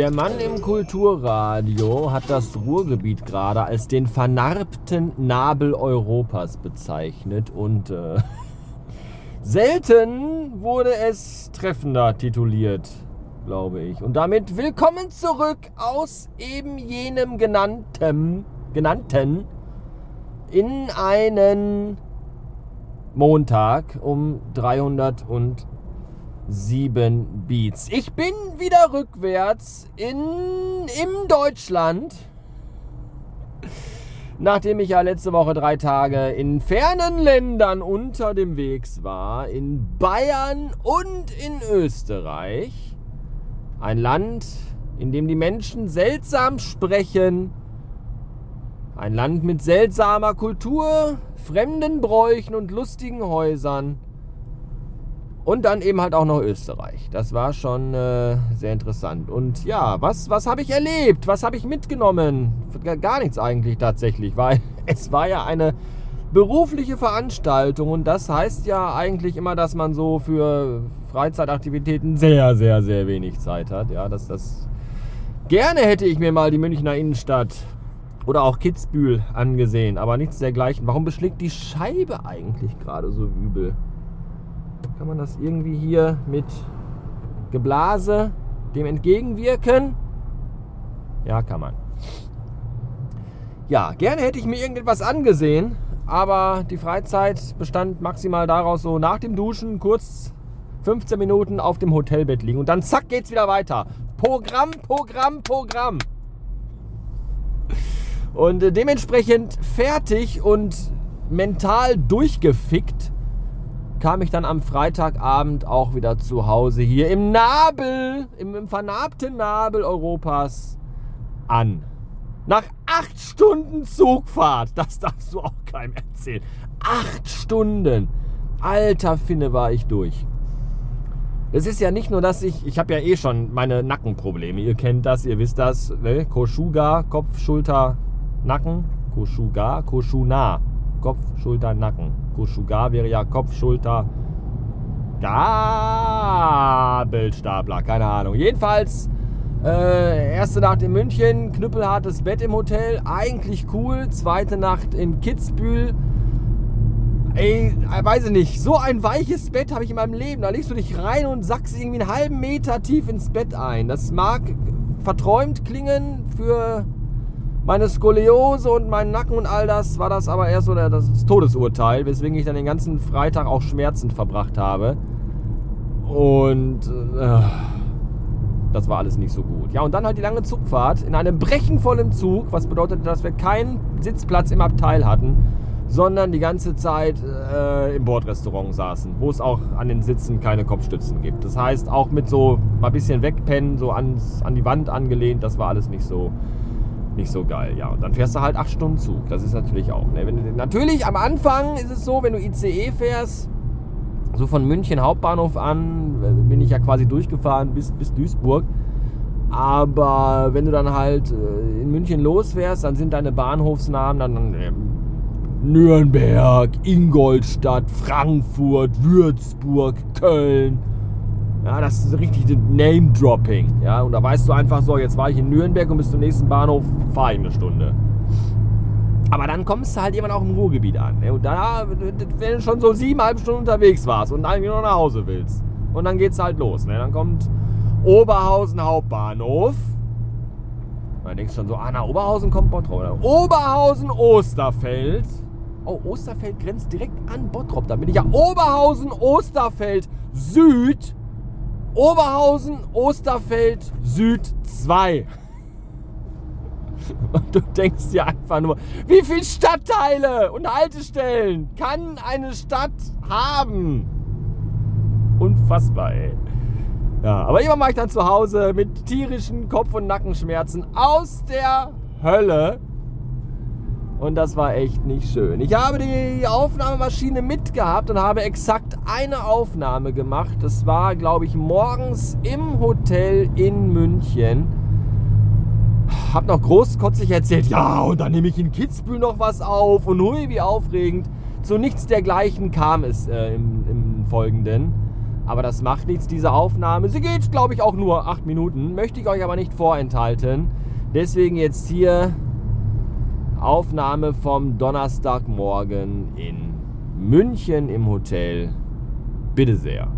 Der Mann im Kulturradio hat das Ruhrgebiet gerade als den vernarbten Nabel Europas bezeichnet und äh, selten wurde es treffender tituliert, glaube ich. Und damit willkommen zurück aus eben jenem genannten, genannten in einen Montag um 300 und 7 Beats. Ich bin wieder rückwärts in, im Deutschland. Nachdem ich ja letzte Woche drei Tage in fernen Ländern unter dem Wegs war, in Bayern und in Österreich. Ein Land, in dem die Menschen seltsam sprechen. Ein Land mit seltsamer Kultur, fremden Bräuchen und lustigen Häusern und dann eben halt auch noch Österreich. Das war schon äh, sehr interessant. Und ja, was, was habe ich erlebt? Was habe ich mitgenommen? Gar nichts eigentlich tatsächlich, weil es war ja eine berufliche Veranstaltung und das heißt ja eigentlich immer, dass man so für Freizeitaktivitäten sehr, sehr, sehr wenig Zeit hat. Ja, dass das gerne hätte ich mir mal die Münchner Innenstadt oder auch Kitzbühel angesehen, aber nichts dergleichen. Warum beschlägt die Scheibe eigentlich gerade so übel? Kann man das irgendwie hier mit Geblase dem entgegenwirken? Ja, kann man. Ja, gerne hätte ich mir irgendetwas angesehen, aber die Freizeit bestand maximal daraus, so nach dem Duschen kurz 15 Minuten auf dem Hotelbett liegen und dann zack geht's wieder weiter. Programm, Programm, Programm. Und äh, dementsprechend fertig und mental durchgefickt kam ich dann am Freitagabend auch wieder zu Hause hier im Nabel, im, im vernarbten Nabel Europas an. Nach acht Stunden Zugfahrt, das darfst du auch keinem erzählen. Acht Stunden. Alter Finne war ich durch. Es ist ja nicht nur, dass ich, ich habe ja eh schon meine Nackenprobleme. Ihr kennt das, ihr wisst das. Ne? Koshuga, Kopf, Schulter, Nacken. Koshuga, Koshuna. Kopf, Schulter, Nacken. Kushuga wäre ja Kopf, Schulter, Gabelstapler, keine Ahnung. Jedenfalls, äh, erste Nacht in München, knüppelhartes Bett im Hotel, eigentlich cool. Zweite Nacht in Kitzbühel. Ey, weiß ich nicht, so ein weiches Bett habe ich in meinem Leben. Da legst du dich rein und sackst irgendwie einen halben Meter tief ins Bett ein. Das mag verträumt klingen für meine Skoliose und mein Nacken und all das war das aber eher so das Todesurteil, weswegen ich dann den ganzen Freitag auch schmerzend verbracht habe. Und äh, das war alles nicht so gut. Ja, und dann halt die lange Zugfahrt in einem brechenvollen Zug, was bedeutete, dass wir keinen Sitzplatz im Abteil hatten, sondern die ganze Zeit äh, im Bordrestaurant saßen, wo es auch an den Sitzen keine Kopfstützen gibt. Das heißt, auch mit so mal ein bisschen wegpennen, so ans, an die Wand angelehnt, das war alles nicht so nicht so geil. Ja, und dann fährst du halt acht Stunden Zug. Das ist natürlich auch. Ne? Wenn, natürlich am Anfang ist es so, wenn du ICE fährst, so von München Hauptbahnhof an, äh, bin ich ja quasi durchgefahren bis, bis Duisburg. Aber wenn du dann halt äh, in München losfährst, dann sind deine Bahnhofsnamen dann, äh, Nürnberg, Ingolstadt, Frankfurt, Würzburg, Köln. Ja, das ist richtig Name-Dropping. Ja, und da weißt du einfach so, jetzt war ich in Nürnberg und bis zum nächsten Bahnhof fahre ich eine Stunde. Aber dann kommst du halt irgendwann auch im Ruhrgebiet an. Ne? Und da, wenn du schon so siebeneinhalb Stunden unterwegs warst und eigentlich nur nach Hause willst. Und dann geht's halt los. Ne? Dann kommt Oberhausen Hauptbahnhof. Und dann denkst du schon so, ah, nach Oberhausen kommt Bottrop. Oberhausen Osterfeld. Oh, Osterfeld grenzt direkt an Bottrop. Da bin ich ja Oberhausen Osterfeld Süd. Oberhausen, Osterfeld, Süd 2. Und du denkst dir einfach nur, wie viele Stadtteile und Haltestellen kann eine Stadt haben? Unfassbar, ey. Ja, aber immer mache ich dann zu Hause mit tierischen Kopf- und Nackenschmerzen aus der Hölle und das war echt nicht schön. Ich habe die Aufnahmemaschine mitgehabt und habe exakt eine Aufnahme gemacht. Das war, glaube ich, morgens im Hotel in München. Hab noch großkotzig erzählt, ja, und dann nehme ich in Kitzbühel noch was auf und hui, wie aufregend. Zu nichts dergleichen kam es äh, im, im Folgenden. Aber das macht nichts, diese Aufnahme. Sie geht, glaube ich, auch nur acht Minuten. Möchte ich euch aber nicht vorenthalten. Deswegen jetzt hier Aufnahme vom Donnerstagmorgen in München im Hotel. Bitte sehr.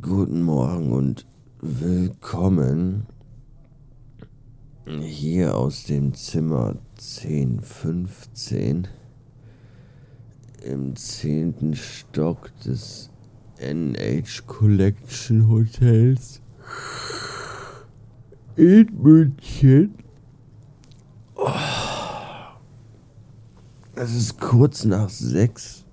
Guten Morgen und willkommen hier aus dem Zimmer 1015 im zehnten Stock des NH Collection Hotels in München. Oh. Es ist kurz nach sechs.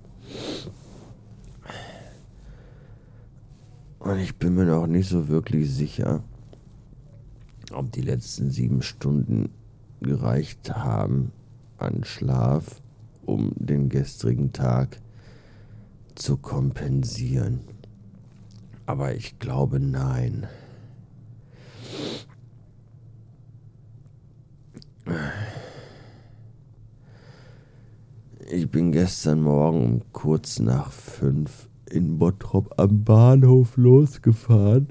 Und ich bin mir noch nicht so wirklich sicher, ob die letzten sieben Stunden gereicht haben an Schlaf, um den gestrigen Tag zu kompensieren. Aber ich glaube nein. Ich bin gestern Morgen um kurz nach fünf in Bottrop am Bahnhof losgefahren.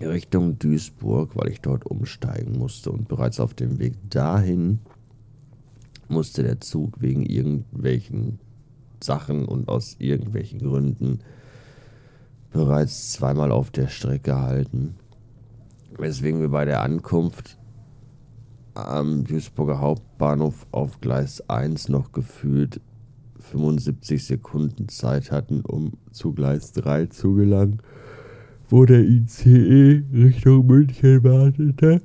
Richtung Duisburg, weil ich dort umsteigen musste und bereits auf dem Weg dahin musste der Zug wegen irgendwelchen Sachen und aus irgendwelchen Gründen bereits zweimal auf der Strecke halten. Weswegen wir bei der Ankunft am Duisburger Hauptbahnhof auf Gleis 1 noch gefühlt 75 Sekunden Zeit hatten, um zu Gleis 3 zu gelangen, wo der ICE Richtung München wartete.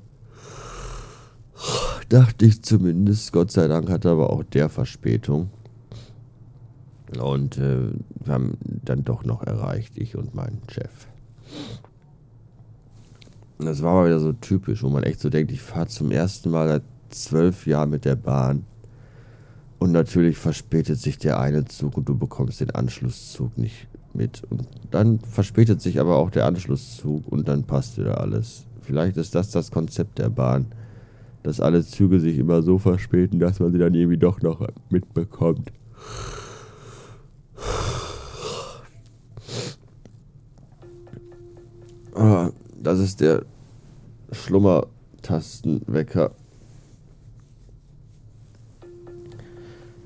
Dachte ich zumindest. Gott sei Dank hatte aber auch der Verspätung. Und äh, wir haben dann doch noch erreicht, ich und mein Chef. Das war mal wieder so typisch, wo man echt so denkt, ich fahre zum ersten Mal seit zwölf Jahren mit der Bahn. Und natürlich verspätet sich der eine Zug und du bekommst den Anschlusszug nicht mit. Und dann verspätet sich aber auch der Anschlusszug und dann passt wieder alles. Vielleicht ist das das Konzept der Bahn, dass alle Züge sich immer so verspäten, dass man sie dann irgendwie doch noch mitbekommt. Ah, das ist der Schlummertastenwecker.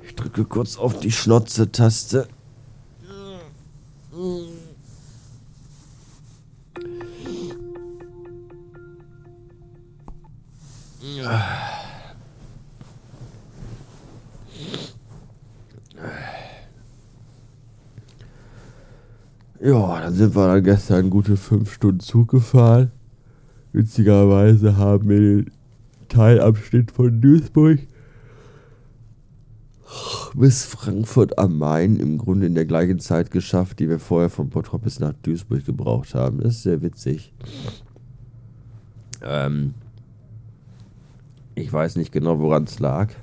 Ich drücke kurz auf die Schnotze-Taste. Ja, dann sind wir dann gestern gute fünf Stunden Zug gefahren. Witzigerweise haben wir den Teilabschnitt von Duisburg bis Frankfurt am Main im Grunde in der gleichen Zeit geschafft, die wir vorher von Bottrop bis nach Duisburg gebraucht haben. Das ist sehr witzig. Ähm, ich weiß nicht genau, woran es lag.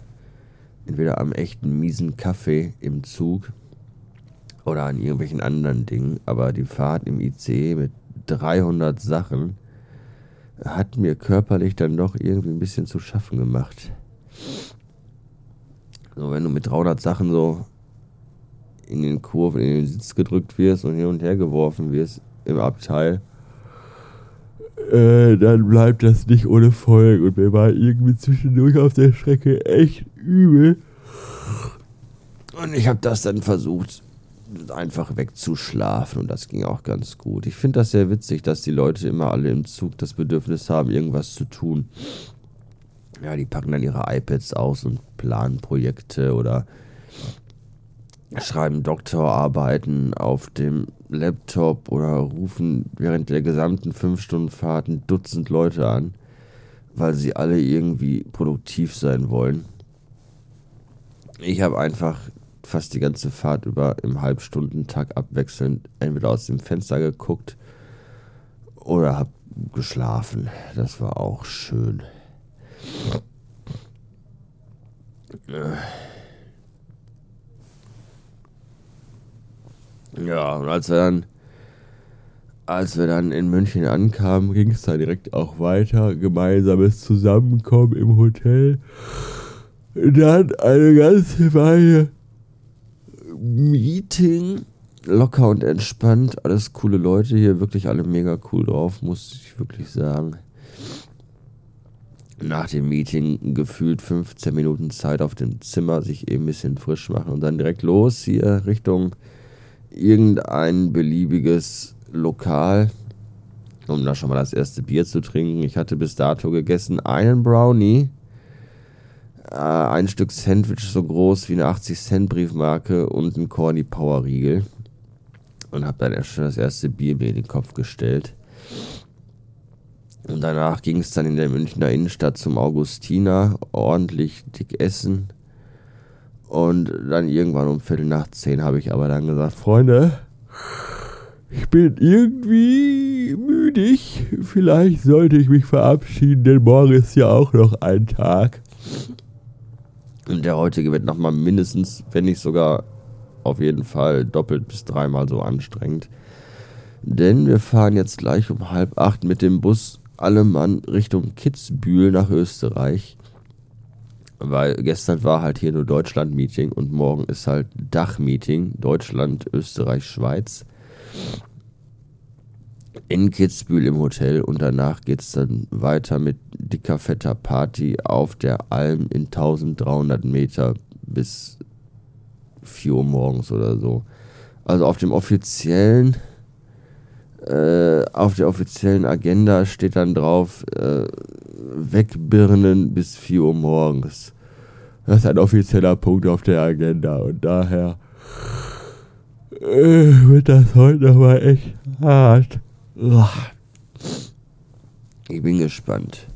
Entweder am echten miesen Kaffee im Zug oder an irgendwelchen anderen Dingen. Aber die Fahrt im ICE mit 300 Sachen hat mir körperlich dann doch irgendwie ein bisschen zu schaffen gemacht. So, wenn du mit 300 Sachen so in den Kurven, in den Sitz gedrückt wirst und hin und her geworfen wirst im Abteil, äh, dann bleibt das nicht ohne Folge. Und mir war irgendwie zwischendurch auf der Strecke echt übel. Und ich habe das dann versucht einfach wegzuschlafen und das ging auch ganz gut. Ich finde das sehr witzig, dass die Leute immer alle im Zug das Bedürfnis haben, irgendwas zu tun. Ja, die packen dann ihre iPads aus und planen Projekte oder schreiben Doktorarbeiten auf dem Laptop oder rufen während der gesamten 5-Stunden-Fahrt ein Dutzend Leute an, weil sie alle irgendwie produktiv sein wollen. Ich habe einfach fast die ganze Fahrt über im Halbstundentag abwechselnd entweder aus dem Fenster geguckt oder hab geschlafen. Das war auch schön. Ja, und als wir dann, als wir dann in München ankamen, ging es da direkt auch weiter. Gemeinsames Zusammenkommen im Hotel. Dann eine ganze Weile Meeting. Locker und entspannt. Alles coole Leute hier. Wirklich alle mega cool drauf, muss ich wirklich sagen. Nach dem Meeting gefühlt 15 Minuten Zeit auf dem Zimmer, sich eben ein bisschen frisch machen und dann direkt los hier Richtung irgendein beliebiges Lokal, um da schon mal das erste Bier zu trinken. Ich hatte bis dato gegessen einen Brownie, ein Stück Sandwich so groß wie eine 80-Cent-Briefmarke und ein Corny Power Riegel. Und habe dann erst schon das erste Bier mir in den Kopf gestellt. Und danach ging es dann in der Münchner Innenstadt zum Augustiner, ordentlich dick essen. Und dann irgendwann um Viertel nach zehn habe ich aber dann gesagt, Freunde, ich bin irgendwie müdig. Vielleicht sollte ich mich verabschieden, denn morgen ist ja auch noch ein Tag. Und der heutige wird nochmal mindestens, wenn nicht sogar auf jeden Fall doppelt bis dreimal so anstrengend. Denn wir fahren jetzt gleich um halb acht mit dem Bus alle Mann Richtung Kitzbühel nach Österreich. Weil gestern war halt hier nur Deutschland-Meeting und morgen ist halt Dach-Meeting. Deutschland, Österreich, Schweiz. In Kitzbühel im Hotel und danach geht es dann weiter mit dicker, fetter Party auf der Alm in 1300 Meter bis 4 Uhr morgens oder so. Also auf dem offiziellen äh, auf der offiziellen Agenda steht dann drauf, äh, wegbirnen bis 4 Uhr morgens. Das ist ein offizieller Punkt auf der Agenda und daher äh, wird das heute nochmal echt hart. Ich bin gespannt.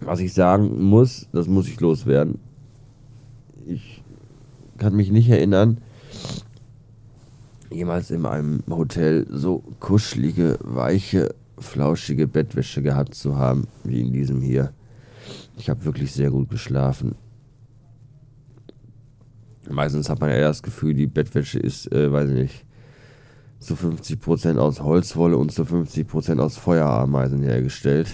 Was ich sagen muss, das muss ich loswerden. Ich kann mich nicht erinnern, jemals in einem Hotel so kuschelige, weiche, flauschige Bettwäsche gehabt zu haben wie in diesem hier. Ich habe wirklich sehr gut geschlafen. Meistens hat man ja das Gefühl, die Bettwäsche ist, äh, weiß ich nicht, zu 50% aus Holzwolle und zu 50% aus Feuerameisen hergestellt.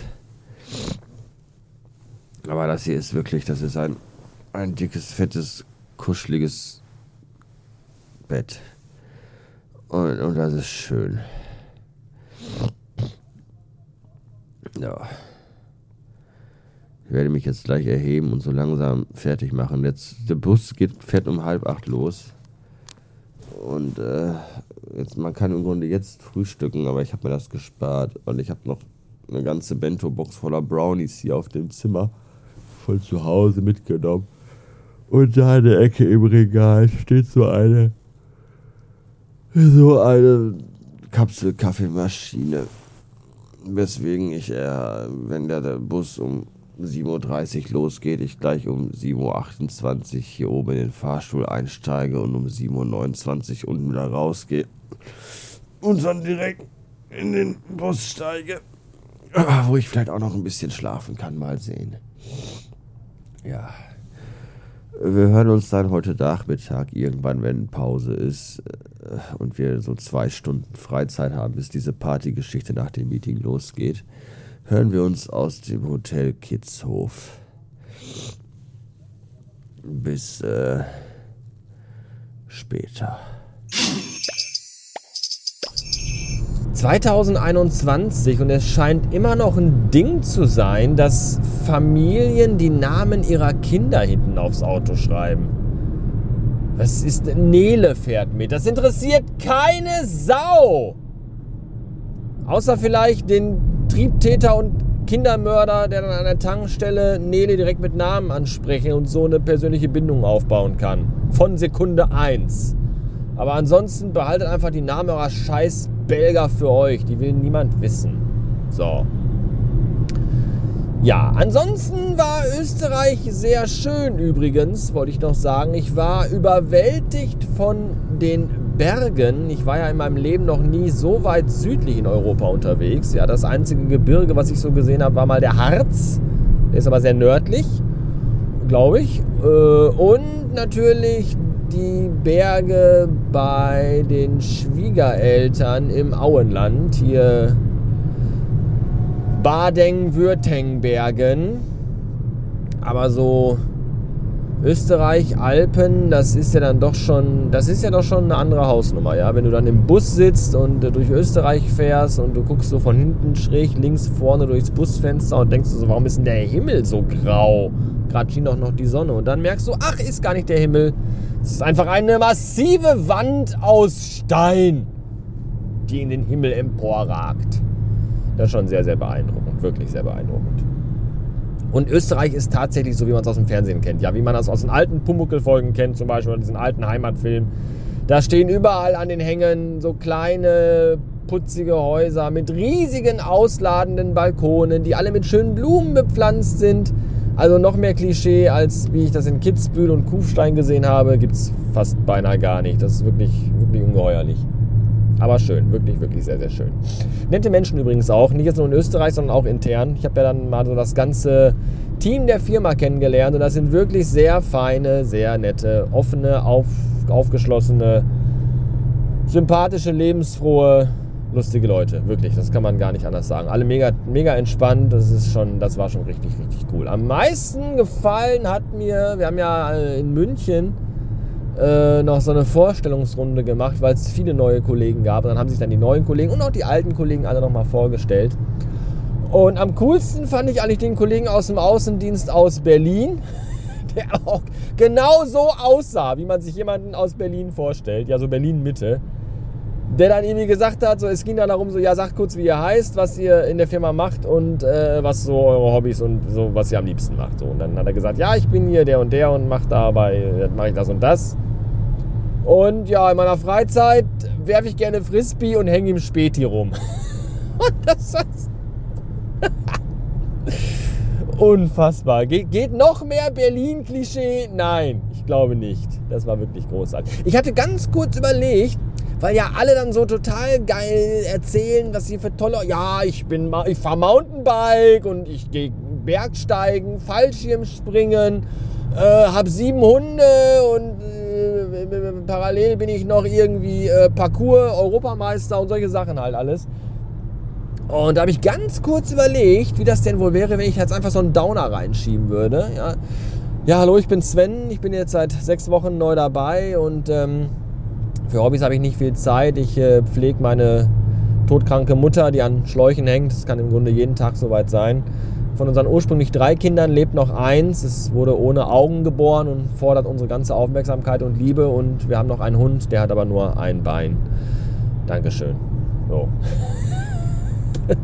Aber das hier ist wirklich, das ist ein, ein dickes, fettes, kuscheliges Bett. Und, und das ist schön. Ja. Ich werde mich jetzt gleich erheben und so langsam fertig machen. Jetzt, der Bus geht, fährt um halb acht los. Und äh, jetzt, man kann im Grunde jetzt frühstücken, aber ich habe mir das gespart. Und ich habe noch eine ganze Bento-Box voller Brownies hier auf dem Zimmer von zu Hause mitgenommen. Und da in der Ecke im Regal steht so eine so eine Kapselkaffeemaschine. Weswegen ich eher, wenn der, der Bus um 7.30 Uhr losgeht, ich gleich um 7.28 Uhr hier oben in den Fahrstuhl einsteige und um 7.29 Uhr unten wieder rausgehe und dann direkt in den Bus steige, wo ich vielleicht auch noch ein bisschen schlafen kann, mal sehen. Ja. Wir hören uns dann heute Nachmittag irgendwann, wenn Pause ist äh, und wir so zwei Stunden Freizeit haben, bis diese Partygeschichte nach dem Meeting losgeht, hören wir uns aus dem Hotel Kitzhof. Bis äh, später. 2021 und es scheint immer noch ein Ding zu sein, dass Familien die Namen ihrer Kinder hinten aufs Auto schreiben. Was ist Nele fährt mit? Das interessiert keine Sau. Außer vielleicht den Triebtäter und Kindermörder, der dann an der Tankstelle Nele direkt mit Namen ansprechen und so eine persönliche Bindung aufbauen kann. Von Sekunde 1. Aber ansonsten behaltet einfach die Namen eurer scheiß Belger für euch. Die will niemand wissen. So. Ja, ansonsten war Österreich sehr schön übrigens, wollte ich noch sagen. Ich war überwältigt von den Bergen. Ich war ja in meinem Leben noch nie so weit südlich in Europa unterwegs. Ja, das einzige Gebirge, was ich so gesehen habe, war mal der Harz. Der ist aber sehr nördlich, glaube ich. Äh, und natürlich die Berge bei den Schwiegereltern im Auenland. Hier Baden-Württembergen. Aber so Österreich, Alpen, das ist ja dann doch schon, das ist ja doch schon eine andere Hausnummer, ja. Wenn du dann im Bus sitzt und durch Österreich fährst und du guckst so von hinten schräg links vorne durchs Busfenster und denkst so, warum ist denn der Himmel so grau? Gerade schien doch noch die Sonne. Und dann merkst du, ach, ist gar nicht der Himmel. Es ist einfach eine massive Wand aus Stein, die in den Himmel emporragt. Das ist schon sehr, sehr beeindruckend. Wirklich sehr beeindruckend. Und Österreich ist tatsächlich so, wie man es aus dem Fernsehen kennt. Ja, wie man das aus den alten Pumuckl-Folgen kennt, zum Beispiel, oder diesen alten Heimatfilm. Da stehen überall an den Hängen so kleine, putzige Häuser mit riesigen, ausladenden Balkonen, die alle mit schönen Blumen bepflanzt sind. Also noch mehr Klischee, als wie ich das in Kitzbühel und Kufstein gesehen habe, gibt es fast beinahe gar nicht. Das ist wirklich, wirklich ungeheuerlich. Aber schön, wirklich, wirklich sehr, sehr schön. Nette Menschen übrigens auch, nicht jetzt nur in Österreich, sondern auch intern. Ich habe ja dann mal so das ganze Team der Firma kennengelernt und das sind wirklich sehr feine, sehr nette, offene, auf, aufgeschlossene, sympathische, lebensfrohe, lustige Leute. Wirklich, das kann man gar nicht anders sagen. Alle mega, mega entspannt. Das ist schon, das war schon richtig, richtig cool. Am meisten gefallen hat mir, wir haben ja in München äh, noch so eine Vorstellungsrunde gemacht, weil es viele neue Kollegen gab. Und dann haben sich dann die neuen Kollegen und auch die alten Kollegen alle nochmal vorgestellt. Und am coolsten fand ich eigentlich den Kollegen aus dem Außendienst aus Berlin, der auch genau so aussah, wie man sich jemanden aus Berlin vorstellt. Ja, so Berlin-Mitte. Der dann irgendwie gesagt hat, so, es ging dann darum, so, ja, sagt kurz, wie ihr heißt, was ihr in der Firma macht und äh, was so eure Hobbys und so, was ihr am liebsten macht. So. Und dann hat er gesagt, ja, ich bin hier der und der und mache dabei, mache ich das und das. Und ja, in meiner Freizeit werfe ich gerne Frisbee und hänge im Späti rum. und das ist unfassbar. Ge geht noch mehr Berlin-Klischee? Nein, ich glaube nicht. Das war wirklich großartig. Ich hatte ganz kurz überlegt, weil ja alle dann so total geil erzählen, was sie für tolle. Ja, ich bin, ich fahre Mountainbike und ich gehe Bergsteigen, Fallschirmspringen, äh, habe sieben Hunde und parallel bin ich noch irgendwie äh, Parcours-Europameister und solche Sachen halt alles. Und da habe ich ganz kurz überlegt, wie das denn wohl wäre, wenn ich jetzt einfach so einen Downer reinschieben würde. Ja, ja hallo, ich bin Sven. Ich bin jetzt seit sechs Wochen neu dabei und ähm, für Hobbys habe ich nicht viel Zeit. Ich äh, pflege meine todkranke Mutter, die an Schläuchen hängt. Das kann im Grunde jeden Tag soweit sein. Von unseren ursprünglich drei Kindern lebt noch eins. Es wurde ohne Augen geboren und fordert unsere ganze Aufmerksamkeit und Liebe. Und wir haben noch einen Hund, der hat aber nur ein Bein. Dankeschön. So.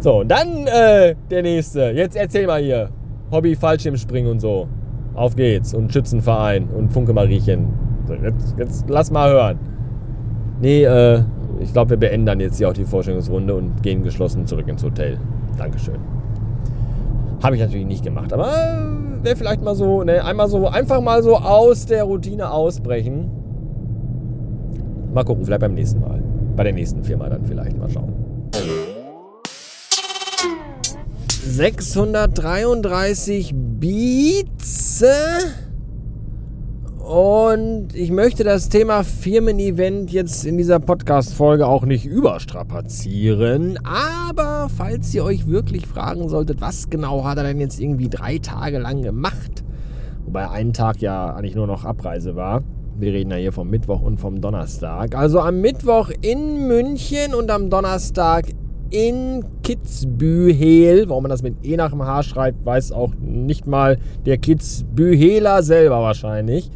so, dann äh, der nächste. Jetzt erzähl mal hier. Hobby Fallschirmspringen und so. Auf geht's. Und Schützenverein und Funke Mariechen. So, jetzt, jetzt lass mal hören. Nee, äh, ich glaube, wir beenden jetzt hier auch die Vorstellungsrunde und gehen geschlossen zurück ins Hotel. Dankeschön. Habe ich natürlich nicht gemacht, aber wäre vielleicht mal so, ne, einmal so, einfach mal so aus der Routine ausbrechen. Mal gucken, vielleicht beim nächsten Mal. Bei der nächsten Firma dann vielleicht mal schauen. 633 Beats. Und ich möchte das Thema Firmen-Event jetzt in dieser Podcast-Folge auch nicht überstrapazieren. Aber falls ihr euch wirklich fragen solltet, was genau hat er denn jetzt irgendwie drei Tage lang gemacht? Wobei ein Tag ja eigentlich nur noch Abreise war. Wir reden ja hier vom Mittwoch und vom Donnerstag. Also am Mittwoch in München und am Donnerstag in Kitzbühel. Warum man das mit E nach dem H schreibt, weiß auch nicht mal der Kitzbüheler selber wahrscheinlich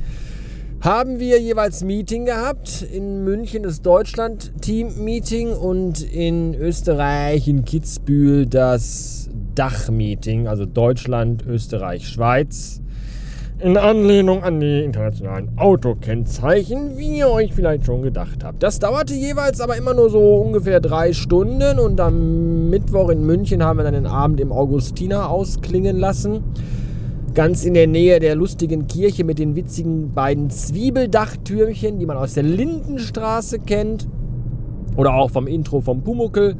haben wir jeweils Meeting gehabt. In München das Deutschland-Team-Meeting und in Österreich, in Kitzbühel, das Dach-Meeting, also Deutschland, Österreich, Schweiz. In Anlehnung an die internationalen Autokennzeichen, wie ihr euch vielleicht schon gedacht habt. Das dauerte jeweils aber immer nur so ungefähr drei Stunden und am Mittwoch in München haben wir dann den Abend im Augustiner ausklingen lassen ganz in der Nähe der lustigen Kirche mit den witzigen beiden Zwiebeldachttürmchen, die man aus der Lindenstraße kennt. Oder auch vom Intro vom Pumuckel.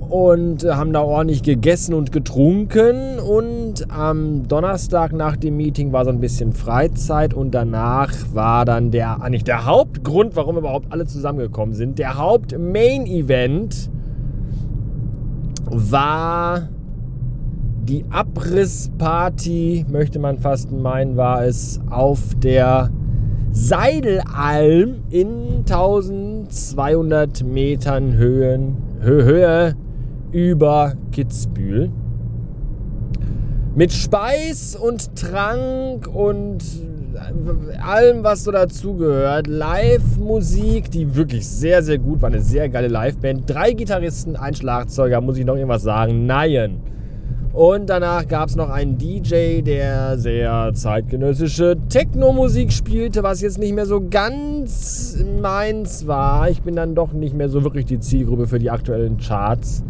Und haben da ordentlich gegessen und getrunken. Und am Donnerstag nach dem Meeting war so ein bisschen Freizeit. Und danach war dann der, eigentlich der Hauptgrund, warum überhaupt alle zusammengekommen sind, der Haupt-Main-Event war die Abrissparty, möchte man fast meinen, war es auf der Seidelalm in 1200 Metern Höhen, Höhe über Kitzbühel. Mit Speis und Trank und allem, was so dazugehört. Live-Musik, die wirklich sehr, sehr gut war. Eine sehr geile Live-Band. Drei Gitarristen, ein Schlagzeuger. Muss ich noch irgendwas sagen? Nein. Und danach gab es noch einen DJ, der sehr zeitgenössische Techno-Musik spielte, was jetzt nicht mehr so ganz meins war. Ich bin dann doch nicht mehr so wirklich die Zielgruppe für die aktuellen Charts.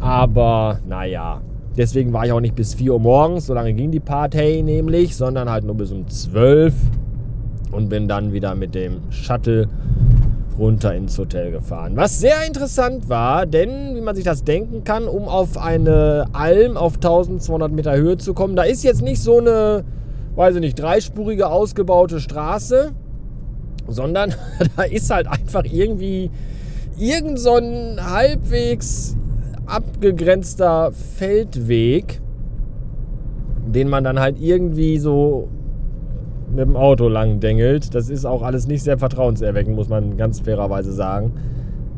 Aber naja, deswegen war ich auch nicht bis 4 Uhr morgens, so lange ging die Party nämlich, sondern halt nur bis um 12 und bin dann wieder mit dem Shuttle runter ins Hotel gefahren. Was sehr interessant war, denn wie man sich das denken kann, um auf eine Alm auf 1200 Meter Höhe zu kommen, da ist jetzt nicht so eine, weiß ich nicht, dreispurige ausgebaute Straße, sondern da ist halt einfach irgendwie irgend so ein halbwegs abgegrenzter Feldweg, den man dann halt irgendwie so mit dem Auto lang dengelt. Das ist auch alles nicht sehr vertrauenserweckend, muss man ganz fairerweise sagen.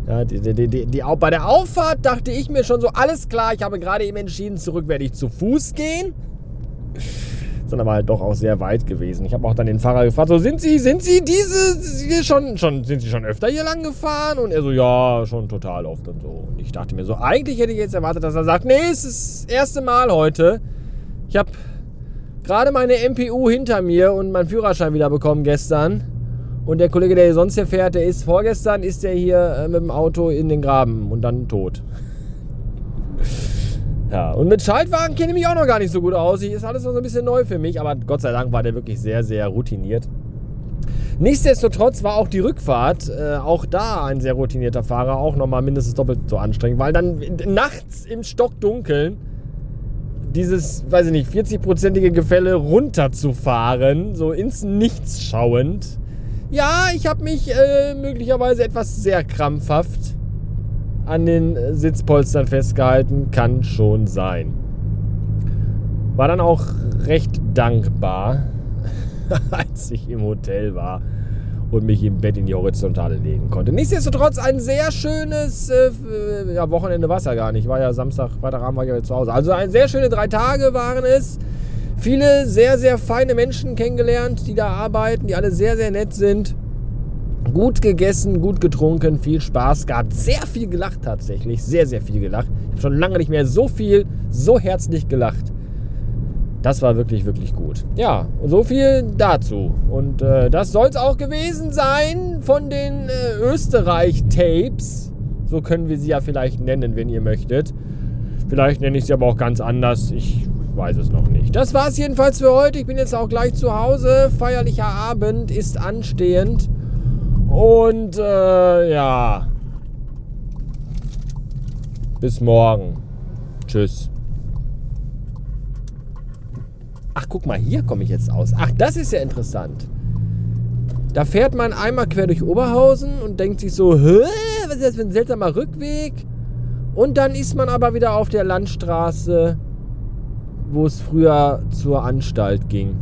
Ja, die, die, die, die, bei der Auffahrt dachte ich mir schon so, alles klar, ich habe gerade eben entschieden, zurück werde ich zu Fuß gehen. Dann aber halt doch auch sehr weit gewesen. Ich habe auch dann den Fahrer gefragt, so sind Sie, sind Sie diese schon, schon, sind Sie schon öfter hier lang gefahren? Und er so, ja, schon total oft und so. Und ich dachte mir so, eigentlich hätte ich jetzt erwartet, dass er sagt, nee, es ist das erste Mal heute. Ich habe gerade meine MPU hinter mir und meinen Führerschein wieder bekommen gestern. Und der Kollege, der hier sonst hier fährt, der ist vorgestern, ist der hier äh, mit dem Auto in den Graben und dann tot. ja, und mit Schaltwagen kenne ich mich auch noch gar nicht so gut aus. Ist alles noch so ein bisschen neu für mich, aber Gott sei Dank war der wirklich sehr, sehr routiniert. Nichtsdestotrotz war auch die Rückfahrt, äh, auch da ein sehr routinierter Fahrer, auch nochmal mindestens doppelt so anstrengend, weil dann nachts im Stockdunkeln dieses, weiß ich nicht, 40-prozentige Gefälle runterzufahren, so ins Nichts schauend. Ja, ich habe mich äh, möglicherweise etwas sehr krampfhaft an den Sitzpolstern festgehalten, kann schon sein. War dann auch recht dankbar, als ich im Hotel war und mich im Bett in die Horizontale legen konnte. Nichtsdestotrotz ein sehr schönes äh, ja, Wochenende war es ja gar nicht. War ja Samstag, Freitagabend war ich ja zu Hause. Also ein sehr schöne drei Tage waren es. Viele sehr, sehr feine Menschen kennengelernt, die da arbeiten, die alle sehr, sehr nett sind. Gut gegessen, gut getrunken, viel Spaß gehabt, sehr viel gelacht tatsächlich, sehr, sehr viel gelacht. Ich habe schon lange nicht mehr so viel, so herzlich gelacht. Das war wirklich, wirklich gut. Ja, so viel dazu. Und äh, das soll es auch gewesen sein von den äh, Österreich-Tapes. So können wir sie ja vielleicht nennen, wenn ihr möchtet. Vielleicht nenne ich sie aber auch ganz anders. Ich weiß es noch nicht. Das war es jedenfalls für heute. Ich bin jetzt auch gleich zu Hause. Feierlicher Abend ist anstehend. Und äh, ja. Bis morgen. Tschüss. Ach, guck mal, hier komme ich jetzt aus. Ach, das ist ja interessant. Da fährt man einmal quer durch Oberhausen und denkt sich so, Hä, was ist das für ein seltsamer Rückweg? Und dann ist man aber wieder auf der Landstraße, wo es früher zur Anstalt ging.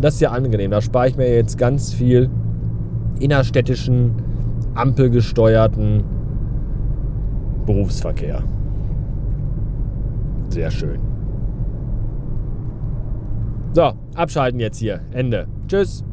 Das ist ja angenehm. Da spare ich mir jetzt ganz viel innerstädtischen, ampelgesteuerten Berufsverkehr. Sehr schön. So, abschalten jetzt hier. Ende. Tschüss.